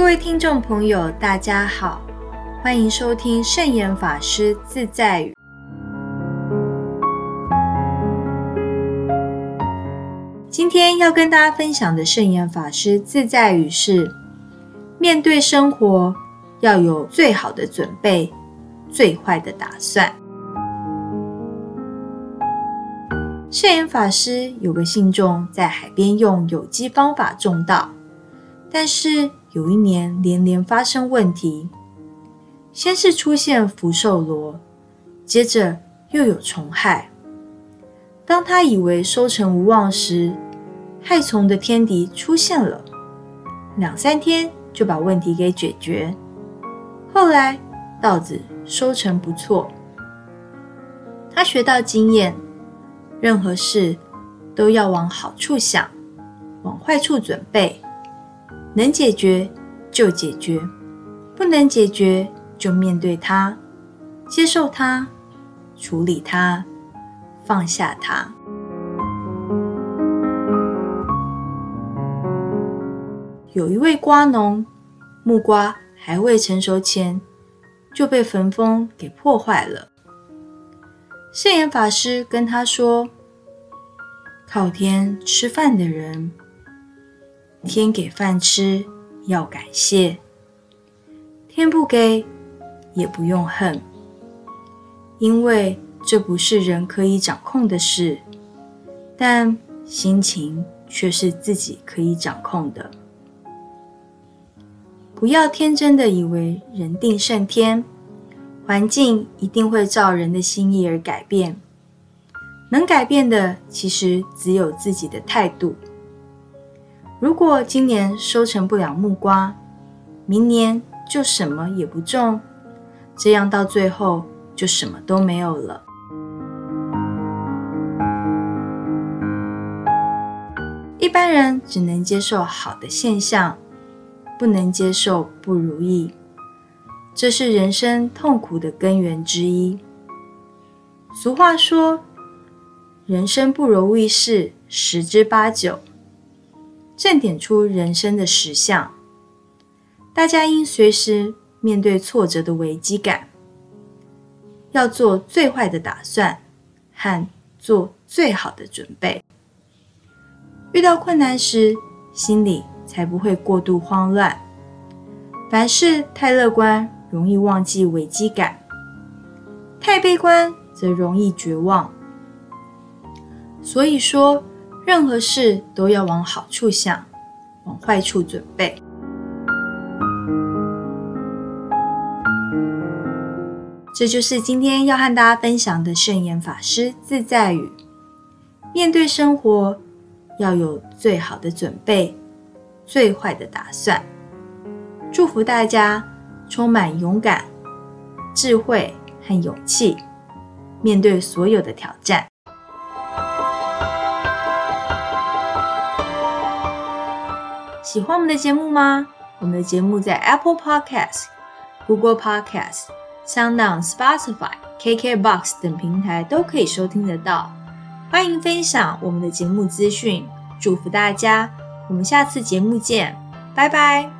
各位听众朋友，大家好，欢迎收听圣严法师自在语。今天要跟大家分享的圣严法师自在语是：面对生活要有最好的准备，最坏的打算。圣严法师有个信众在海边用有机方法种稻，但是有一年连连发生问题，先是出现福寿螺，接着又有虫害。当他以为收成无望时，害虫的天敌出现了，两三天就把问题给解决。后来稻子收成不错，他学到经验。任何事都要往好处想，往坏处准备。能解决就解决，不能解决就面对它，接受它，处理它，放下它。有一位瓜农，木瓜还未成熟前就被焚风给破坏了。圣严法师跟他说：“靠天吃饭的人，天给饭吃要感谢；天不给，也不用恨，因为这不是人可以掌控的事。但心情却是自己可以掌控的。不要天真的以为人定胜天。”环境一定会照人的心意而改变，能改变的其实只有自己的态度。如果今年收成不了木瓜，明年就什么也不种，这样到最后就什么都没有了。一般人只能接受好的现象，不能接受不如意。这是人生痛苦的根源之一。俗话说：“人生不如意事十之八九。”正点出人生的实相。大家应随时面对挫折的危机感，要做最坏的打算和做最好的准备。遇到困难时，心里才不会过度慌乱。凡事太乐观。容易忘记危机感，太悲观则容易绝望。所以说，任何事都要往好处想，往坏处准备。这就是今天要和大家分享的圣严法师自在语：面对生活，要有最好的准备，最坏的打算。祝福大家！充满勇敢、智慧和勇气，面对所有的挑战。喜欢我们的节目吗？我们的节目在 Apple Podcast、Google Podcast、SoundOn、Spotify、KKBox 等平台都可以收听得到。欢迎分享我们的节目资讯，祝福大家！我们下次节目见，拜拜。